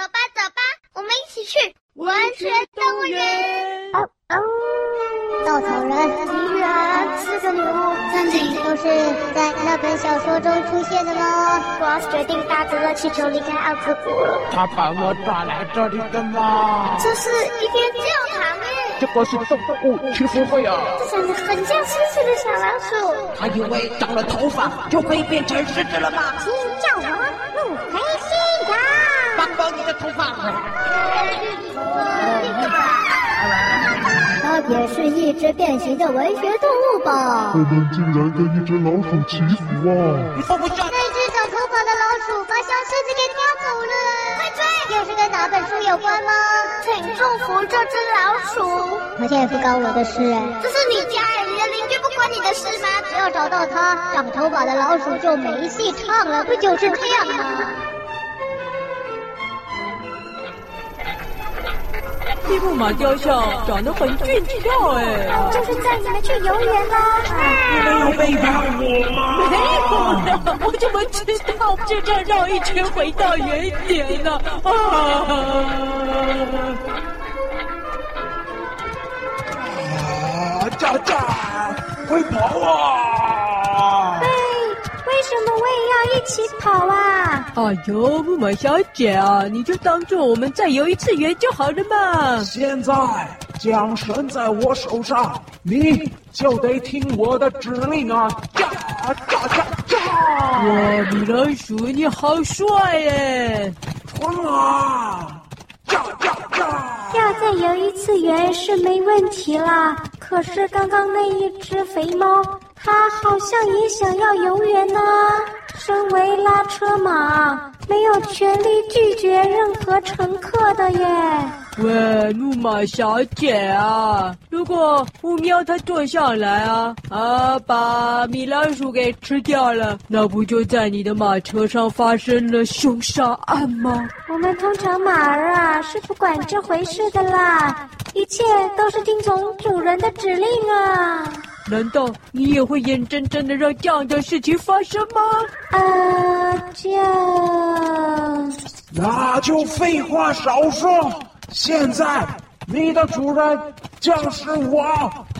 走吧，走吧，我们一起去文学动物园。哦哦，稻草人居然是个女巫，真的都是在那本小说中出现的吗？我要决定搭着热气球离开奥克国了。他把我抓来这里的吗？这是一间教堂诶。这个是动物祈福会啊。这长得很像狮子的小老鼠。他以为长了头发就可以变成狮子了吗？请叫我路飞。帮帮你的头发。它也是一只变形的文学动物吧？我们竟然跟一只老鼠祈福啊！你放不下。那只长头发的老鼠把小狮子给叼走了。快追！又是跟哪本书有关吗？请祝福这只老鼠。好像也不关我的事哎。这是你家哎，你的邻居不关你的事吗？只要找到它，长头发的老鼠就没戏唱了，不就是这样吗？利木马雕像长得很俊俏哎，就是在你们去游园啦。你没有背叛我吗？没有呀，我怎么知道？就这样绕一圈回到原点呢？啊！啊！喳喳，快跑啊！嘿，为什么我也要一起跑啊？哎呦，木马小姐啊，你就当做我们再游一次园就好了嘛。现在缰绳在我手上，你就得听我的指令啊！驾驾驾驾！哇，米老鼠，你好帅耶！冲啊！喳喳喳！要再游一次园是没问题啦，可是刚刚那一只肥猫，它好像也想要游园呢。身为拉车马，没有权利拒绝任何乘客的耶。喂，木马小姐啊，如果乌喵它坐上来啊啊，把米老鼠给吃掉了，那不就在你的马车上发生了凶杀案吗？我们通常马儿啊是不管这回事的啦，一切都是听从主人的指令啊。难道你也会眼睁睁的让这样的事情发生吗？啊，这……那就废话少说，现在你的主人就是我，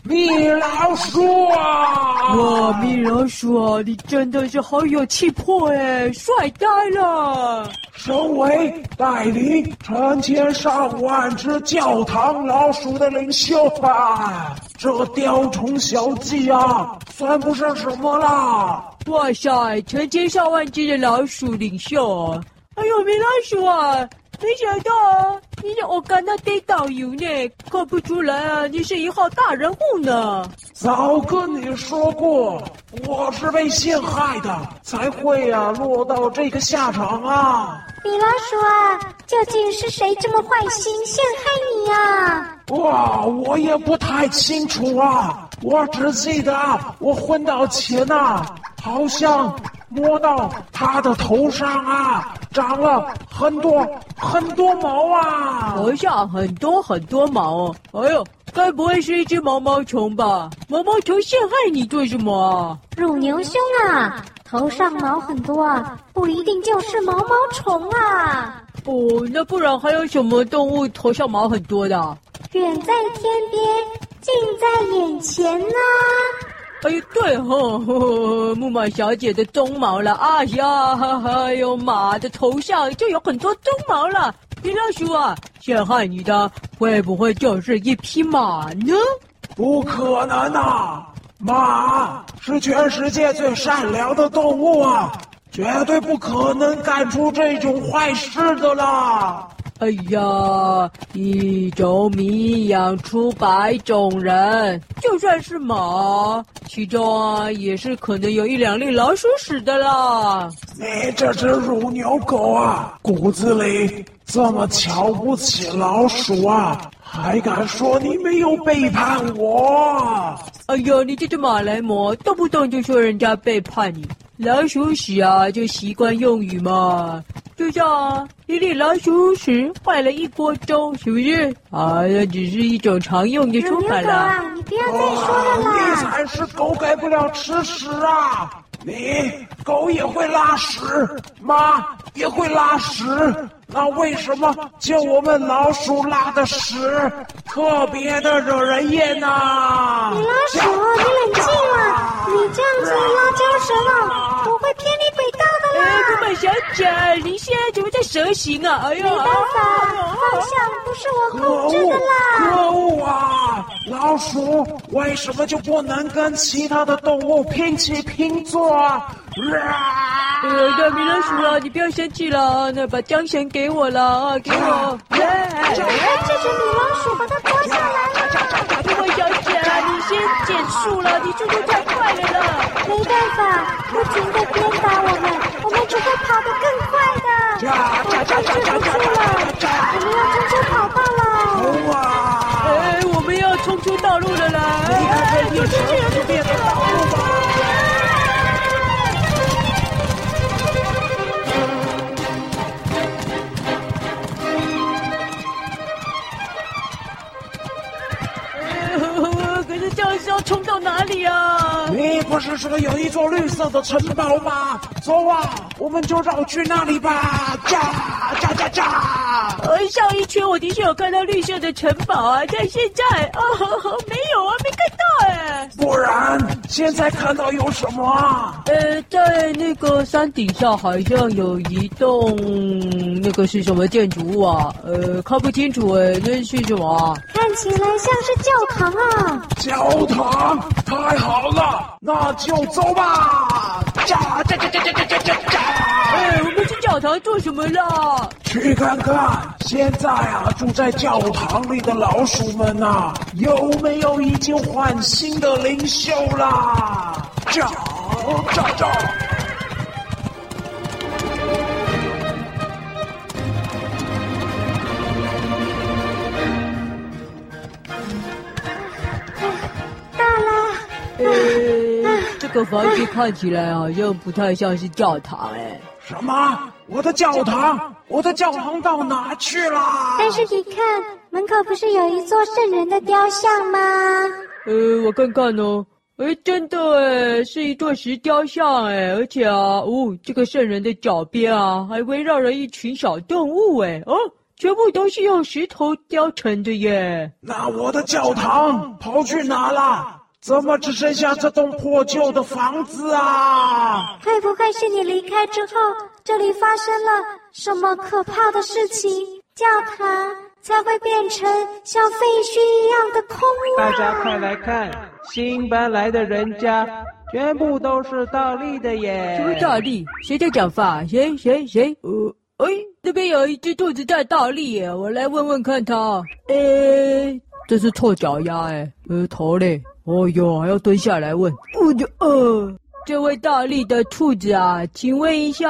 米老鼠啊！哇，米老鼠啊，你真的是好有气魄哎，帅呆了！身为带领成千上万只教堂老鼠的领袖啊，这雕虫小技啊，算不上什么啦。哇塞，成千上万只的老鼠领袖，哎呦，米老鼠啊！没想到啊，你让我干到得导游呢，看不出来啊，你是一号大人物呢。早跟你说过，我是被陷害的，才会啊落到这个下场啊。米老鼠啊，究竟是谁这么坏心陷害你啊？哇，我也不太清楚啊，我只记得我昏倒前啊，好像。摸到他的头上啊，长了很多很多毛啊！头上很多很多毛，哎呦，该不会是一只毛毛虫吧？毛毛虫陷害你做什么啊？乳牛兄啊，头上毛很多啊，不一定就是毛毛虫啊。哦，那不然还有什么动物头上毛很多的？远在天边，近在眼前呢、啊。哎呦，对吼，呵呵，木马小姐的鬃毛了，哎呀，哎呦，马的头上就有很多鬃毛了。皮老鼠啊，陷害你的会不会就是一匹马呢？不可能啊，马是全世界最善良的动物啊，绝对不可能干出这种坏事的啦。哎呀，一种米养出百种人，就算是马，其中啊也是可能有一两粒老鼠屎的啦。你这只乳牛狗啊，骨子里这么瞧不起老鼠啊，还敢说你没有背叛我？哎呦，你这只马来貘，动不动就说人家背叛你，老鼠屎啊，就习惯用语嘛。就像一粒老鼠屎坏了一锅粥，是不是？哎呀，只是一种常用的说法啦。啊，你不要再说了啦！你才是狗改不了吃屎啊！你狗也会拉屎，马也会拉屎，那为什么就我们老鼠拉的屎特别的惹人厌呢？你拉屎，你冷静啊，你这样子拉鉸蛇了，我会骗。小姐，你现在怎么在蛇形啊？哎呀，没办法，方向不是我控制的啦。可恶啊！老鼠为什么就不能跟其他的动物平起平坐啊？呃，那米老鼠啊，你不要生气了，那把缰绳给我了啊，给我。哎，这只米老鼠把它抓下来了。减速了，你速度太快了啦。没办法，不停的鞭打我们，我们只会跑得更快的。我控制不住了，我们要冲出跑道了。哇！哎，我们要冲出道路了啦！哎，有出去，你不是说有一座绿色的城堡吗？走啊，我们就绕去那里吧！驾驾驾驾！呃，上一圈我的确有看到绿色的城堡啊，但现在啊、哦。不然现在看到有什么啊？呃，在那个山顶上好像有一栋，那个是什么建筑物啊？呃，看不清楚哎，那是什么啊？看起来像是教堂啊。教堂，太好了，那就走吧！驾驾驾驾驾驾驾驾！我们去教堂做什么啦？去看看，现在啊，住在教堂里的老鼠们呐、有没有已经换新的领袖啦？找找找！个房子看起来好像不太像是教堂哎。什么？我的教堂？我的教堂到哪去了？但是你看，门口不是有一座圣人的雕像吗？呃，我看看哦。哎，真的哎，是一座石雕像哎，而且啊，哦，这个圣人的脚边啊，还围绕着一群小动物哎，哦，全部都是用石头雕成的耶。那我的教堂跑去哪了？怎么只剩下这栋破旧的房子啊？会不会是你离开之后，这里发生了什么可怕的事情？教堂才会变成像废墟一样的空屋啊！大家快来看，新搬来的人家全部都是倒立的耶！什么倒立？谁在讲话？谁谁谁？呃，哎，那边有一只兔子在倒立耶，我来问问看它。哎，这是臭脚丫哎，呃，头嘞？哦哟，还要蹲下来问。我就呃，这位倒立的兔子啊，请问一下，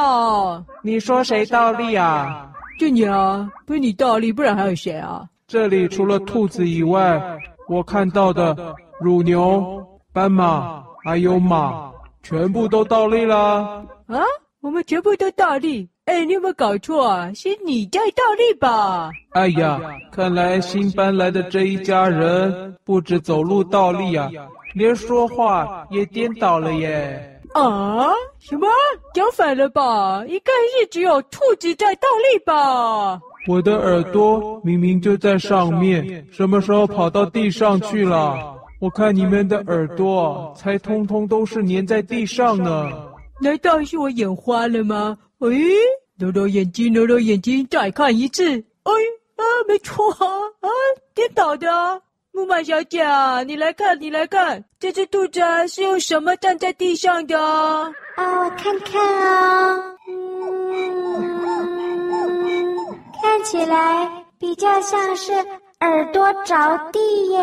你说谁倒立啊？就你啊，不是你倒立，不然还有谁啊？这里除了兔子以外，我看到的乳牛、斑马还有马，全部都倒立啦。啊？我们全部都倒立？哎，你有没有搞错啊？是你在倒立吧？哎呀，看来新搬来的这一家人不止走路倒立啊，连说话也颠倒了耶。啊？什么？讲反了吧？应该是只有兔子在倒立吧？我的耳朵明明就在上面，什么时候跑到地上去了？我看你们的耳朵才通通都是粘在地上呢。难道是我眼花了吗？哎，揉揉眼睛，揉揉眼睛，再看一次。哎啊，没错啊，啊，颠倒的。木马小姐，你来看，你来看，这只兔子是用什么站在地上的？啊，我看看啊，嗯，看起来比较像是耳朵着地耶。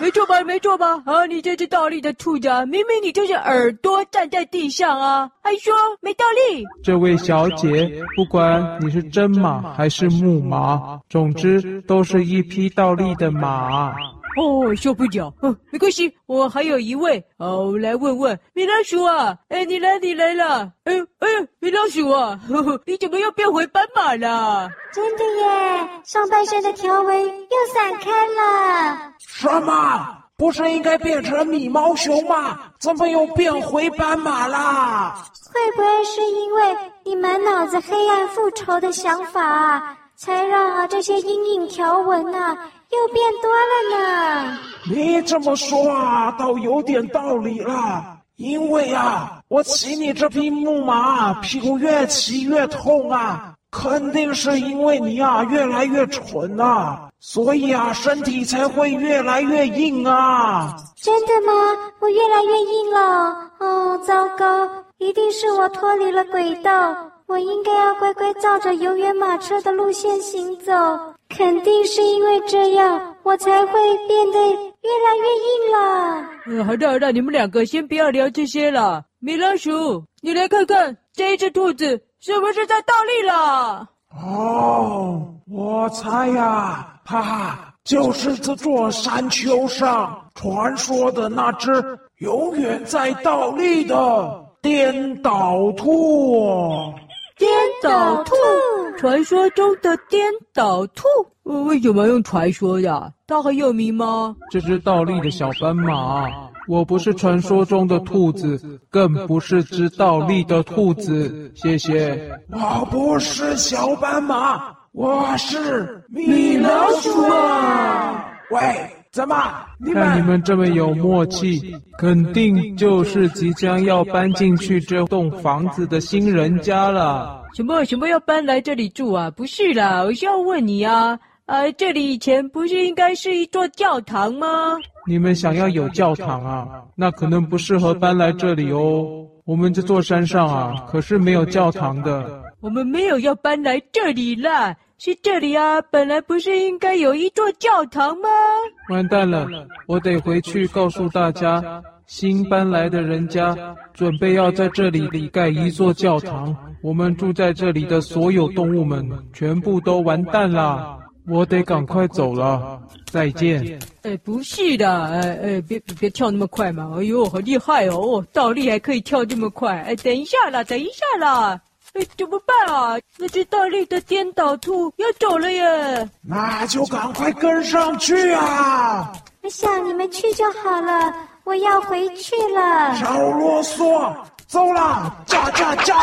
没错吧，没错吧？啊，你这只倒立的兔子，明明你就是耳朵站在地上啊，还说没倒立。这位小姐，不管你是真马还是木马，总之都是一匹倒立的马。哦，受不了，嗯，没关系，我还有一位，哦，我来问问米老鼠啊，哎，你来，你来了，哎，哎，米老鼠啊，呵呵，你怎么又变回斑马了？真的耶，上半身的条纹又散开了。什么？不是应该变成米毛熊吗？怎么又变回斑马啦？会不会是因为你满脑子黑暗复仇的想法啊，才让啊这些阴影条纹啊又变多了呢？你这么说啊，倒有点道理了。因为啊，我骑你这匹木马，屁股越骑越痛啊，肯定是因为你啊越来越蠢啊，所以啊身体才会越来越硬啊。真的吗？我越来越硬了。哦，糟糕，一定是我脱离了轨道。我应该要乖乖照着游园马车的路线行走。肯定是因为这样，我才会变得。越来越硬了。嗯，好的好的，你们两个先不要聊这些了。米老鼠，你来看看这一只兔子是不是在倒立了？哦，我猜呀，哈哈，就是这座山丘上传说的那只永远在倒立的颠倒兔。颠倒兔，传说中的颠倒兔，为什么用传说呀？它很有名吗？这只倒立的小斑马，我不是传说中的兔子，更不是只倒立的兔子。谢谢。我不是小斑马，我是米老鼠啊！喂。怎么？你看你们这么有默契，肯定就是即将要搬进去这栋房子的新人家了。什么什么要搬来这里住啊？不是啦，我是要问你啊，啊，这里以前不是应该是一座教堂吗？你们想要有教堂啊？那可能不适合搬来这里哦。我们这座山上啊，可是没有教堂的。我们没有要搬来这里啦。是这里啊，本来不是应该有一座教堂吗？完蛋了，我得回去告诉大家，新搬来的人家准备要在这里里盖一座教堂，我们住在这里的所有动物们全部都完蛋啦。我得赶快走了，再见。哎，不是的，哎哎，别别跳那么快嘛！哎呦，好厉害哦，倒立还可以跳这么快！哎，等一下啦，等一下啦。哎，怎么办啊？那只大力的颠倒兔要走了耶！那就赶快跟上去啊！我想你们去就好了，我要回去了。少啰嗦，走啦，驾驾驾！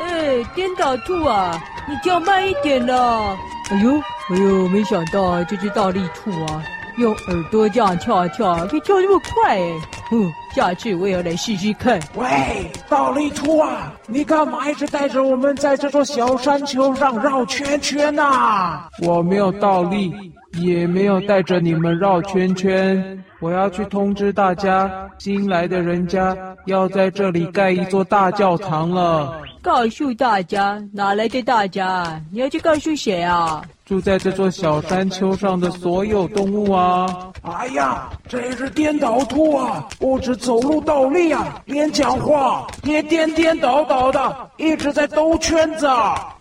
哎，颠倒兔啊！你跳慢一点啦！哎呦，哎呦，没想到啊，这只倒立兔啊，用耳朵这样跳啊跳啊，可以跳这么快哎！哼，下次我也要来试试看。喂，倒立兔啊，你干嘛一直带着我们在这座小山丘上绕圈圈呐？我没有倒立，也没有带着你们绕圈圈。我要去通知大家，新来的人家要在这里盖一座大教堂了。告诉大家，哪来的大家？你要去告诉谁啊？住在这座小山丘上的所有动物啊！哎呀，这是颠倒兔啊！不止走路倒立啊，连讲话也颠颠倒倒的，一直在兜圈子。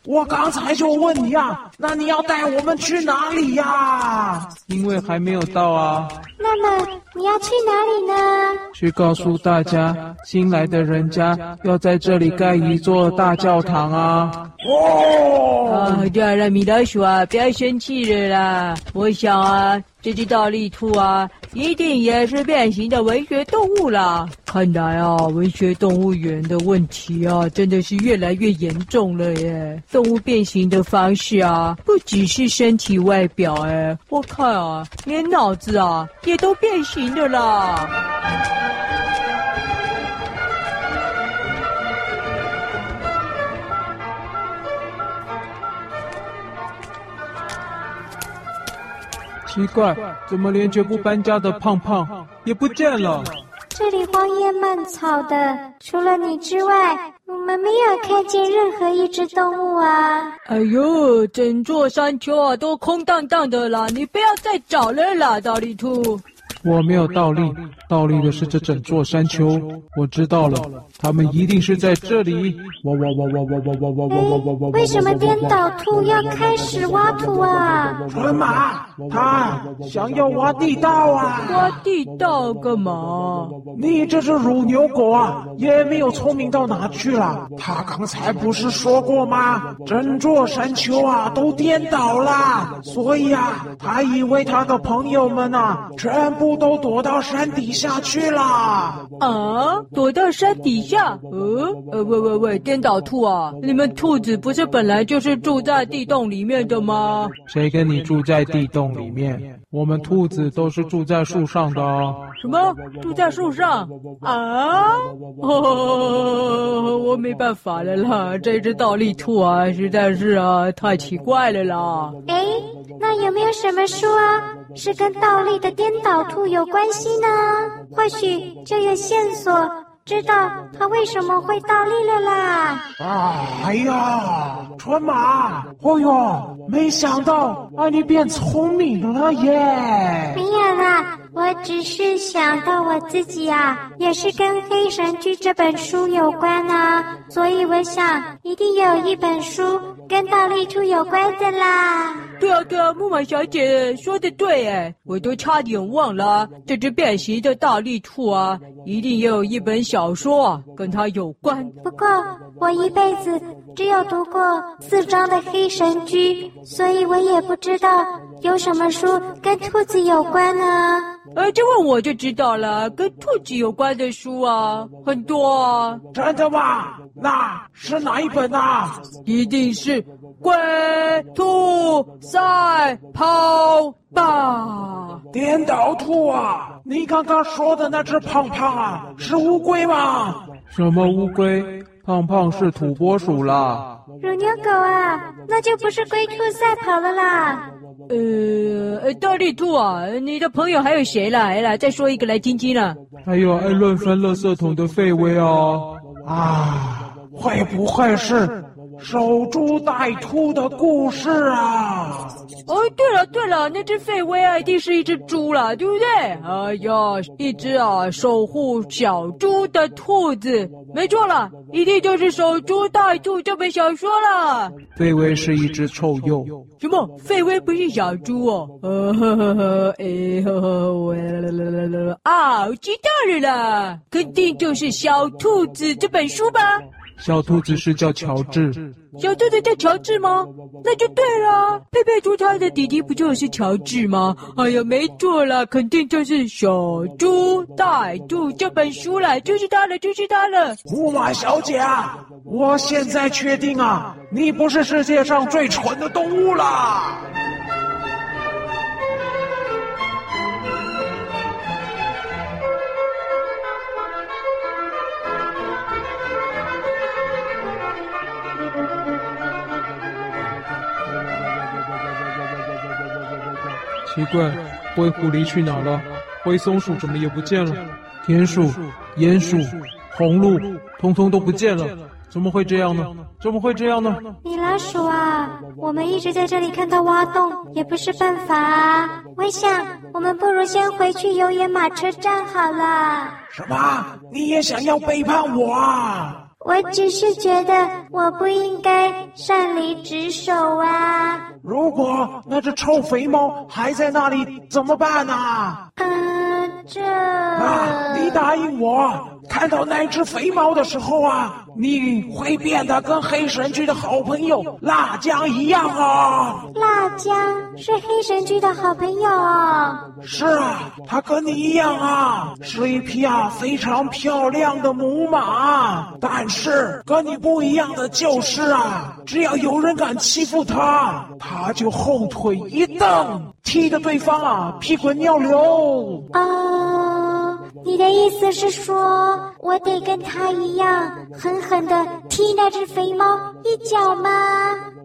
我刚才就问你啊，那你要带我们去哪里呀？因为还没有到啊。那么你要去哪里呢？去告诉大家，新来的人家要在这里盖一座大教堂啊！哦，啊，对了，米老鼠啊，不要生气了啦。我想啊，这只大力兔啊，一定也是变形的文学动物啦。看来啊，文学动物园的问题啊，真的是越来越严重了耶。动物变形的方式啊，不只是身体外表，哎，我看啊，连脑子啊，也都变形的啦。奇怪，怎么连绝不搬家的胖胖也不见了？这里荒野蔓草的，除了你之外，我们没有看见任何一只动物啊！哎呦，整座山丘啊都空荡荡的啦，你不要再找了啦，大力兔。我没有倒立，倒立的是这整座山丘。我知道了，他们一定是在这里。哇哇哇哇哇哇哇哇哇哇哇！为什么颠倒兔要开始挖土啊？春马，他想要挖地道啊！挖地道干嘛？你这只乳牛狗啊，也没有聪明到哪去了。他刚才不是说过吗？整座山丘啊都颠倒了，所以啊，他以为他的朋友们啊，全部都躲到山底下去啦。啊，躲到山底下？呃呃，喂喂喂，颠倒兔啊，你们兔子不是本来就是住在地洞里面的吗？谁跟你住在地洞里面？我们兔子都是住在树上的哦。什么？住在树上？啊？哦，我没办法了啦，这只倒立兔啊，实在是啊，太奇怪了啦。哎，那有没有什么书啊，是跟倒立的颠倒兔有关系呢？或许就有线索。知道它为什么会倒立了啦！啊，哎呀，川马，哦哟，没想到啊，你变聪明了耶！没有啦，我只是想到我自己啊，也是跟《黑神剧》这本书有关啊，所以我想一定有一本书跟倒立兔有关的啦。对啊，对啊，木马小姐说的对哎，我都差点忘了，这只变形的大力兔啊，一定也有一本小说啊，跟它有关。不过我一辈子只有读过四章的《黑神驹》，所以我也不知道有什么书跟兔子有关呢。呃，这问我就知道了，跟兔子有关的书啊，很多啊。真的吗？那是哪一本啊？一定是。龟兔赛跑吧！颠倒兔啊！你刚刚说的那只胖胖啊，是乌龟吗？什么乌龟？胖胖是土拨鼠啦。乳牛狗啊，那就不是龟兔赛跑了啦。呃，大力兔啊，你的朋友还有谁啦？来啦，再说一个来听听啦。还有爱乱翻垃圾桶的废威啊！啊，会不会是？守株待兔的故事啊！哦，对了对了，那只费威啊，一定是一只猪了，对不对？哎呀，一只啊守护小猪的兔子，没错了，一定就是守株待兔这本小说了。费威是一只臭鼬。什么？费威不是小猪哦？呃呵呵呵，哎呵呵，我啦啦啦啦啦啊，我知道了啦，肯定就是小兔子这本书吧。小兔子是叫乔治，小兔子叫乔治吗？那就对了，佩佩猪它的弟弟不就是乔治吗？哎呀，没错了，肯定就是《小猪带兔》这本书了，就是它了，就是它了。木马小姐啊，我现在确定啊，你不是世界上最蠢的动物了。奇怪，灰狐狸去哪了？灰松鼠怎么也不见了？田鼠、鼹鼠、红鹿，通通都不见了，怎么会这样呢？怎么会这样呢？米老鼠啊，我们一直在这里看到挖洞，也不是办法啊。我想，我们不如先回去游园马车站好了。什么？你也想要背叛我啊？我只是觉得我不应该擅离职守啊。如果那只臭肥猫还在那里怎么办呢？嗯、呃，这……啊，你答应我。看到那只肥猫的时候啊，你会变得跟黑神驹的好朋友辣酱一样啊！辣酱是黑神驹的好朋友啊？是啊，它跟你一样啊，是一匹啊非常漂亮的母马。但是跟你不一样的就是啊，只要有人敢欺负它，它就后腿一蹬，踢得对方啊屁滚尿流。啊、呃，你的意思是说？我得跟他一样狠狠的踢那只肥猫一脚吗？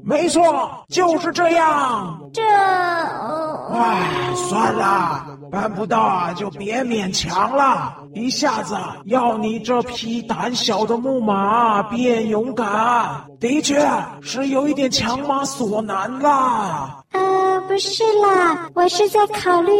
没错，就是这样。这……唉，算了，办不到啊，就别勉强了。一下子要你这匹胆小的木马变勇敢，的确是有一点强马所难啦。呃，不是啦，我是在考虑。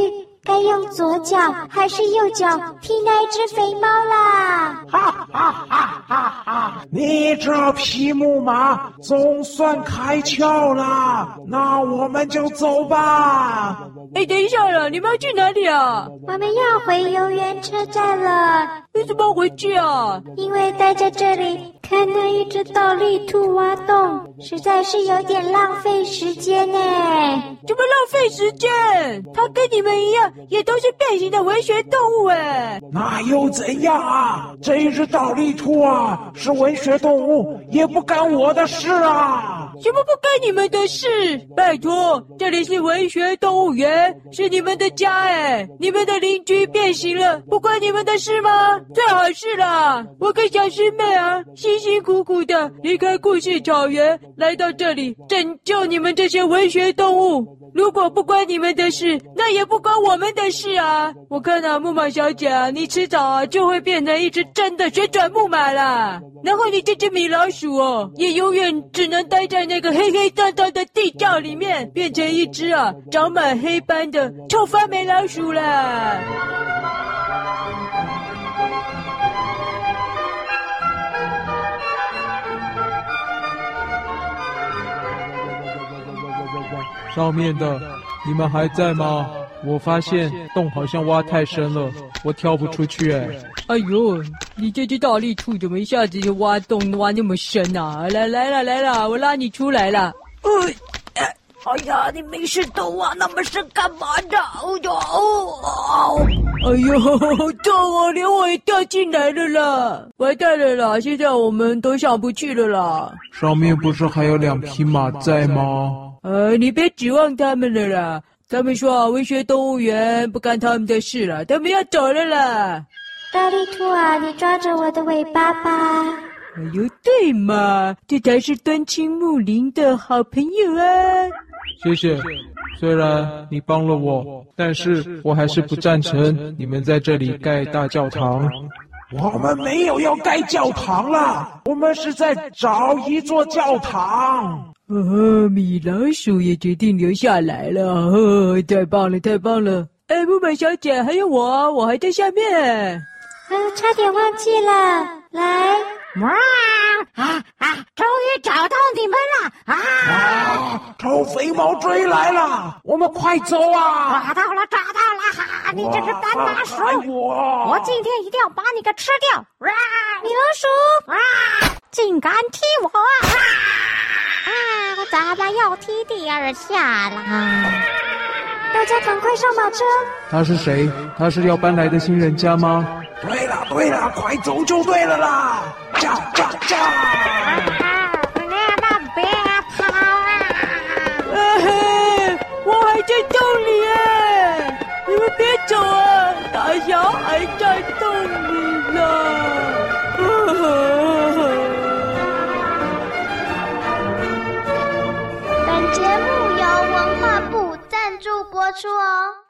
该用左脚还是右脚踢那一只肥猫啦？哈哈哈哈哈！你这匹木马总算开窍了，那我们就走吧。哎，等一下了，你们要去哪里啊？我们要回游园车站了。为什么回去啊？因为待在这里看那一只倒立兔挖洞，实在是有点浪费时间呢。怎么浪费时间？它跟你们一样，也都是变形的文学动物哎。那又怎样啊？这一只倒立兔啊，是文学动物，也不干我的事啊。什么不干你们的事？拜托，这里是文学动物园，是你们的家哎。你们的邻居变形了，不关你们的事吗？最好是啦。我跟小师妹啊，辛辛苦苦的离开故事草原，来到这里拯救你们这些文学动物。如果不关你们的事，那也不关我们的事啊！我看啊，木马小姐啊，你迟早啊就会变成一只真的旋转木马啦。然后你这只米老鼠哦，也永远只能待在那个黑黑脏脏的地窖里面，变成一只啊长满黑斑的臭发霉老鼠啦。上面的，你们还在吗？我发现洞好像挖太深了，我跳不出去哎。哎呦，你这只大力兔怎么一下子就挖洞挖那么深啊？来来了来了，我拉你出来了。哎，哎呀，你没事都挖那么深干嘛呢？哦呦哦！哎呦，好痛啊，连我也掉进来了啦！完蛋了啦，现在我们都上不去了啦。上面不是还有两匹马在吗？呃，你别指望他们了啦！他们说啊，文学动物园不干他们的事了，他们要走了啦。倒立兔啊，你抓着我的尾巴吧！哎呦，对嘛，这才是端亲木林的好朋友啊！谢谢，虽然你帮了我，但是我还是不赞成你们在这里盖大教堂。我们没有要盖教堂啦，我们是在找一座教堂。哦，米老鼠也决定留下来了，哦，太棒了，太棒了！哎，木马小姐，还有我，我还在下面。啊，差点忘记了，来，哇啊啊！终于找到你们了啊！啊，臭肥猫追来了，我们快走啊！抓到了，抓到了！哈，你这只斑马鼠，我我今天一定要把你给吃掉！哇，米老鼠，哇，竟敢踢我！哇！啊！我怎么又踢第二下了？大家赶快上马车。他是谁？他是要搬来的新人家吗？对了对了，快走就对了啦！驾驾驾！那那别跑啊！嘿，我还在洞里耶，你们别走啊，大侠还在洞里。祝哦。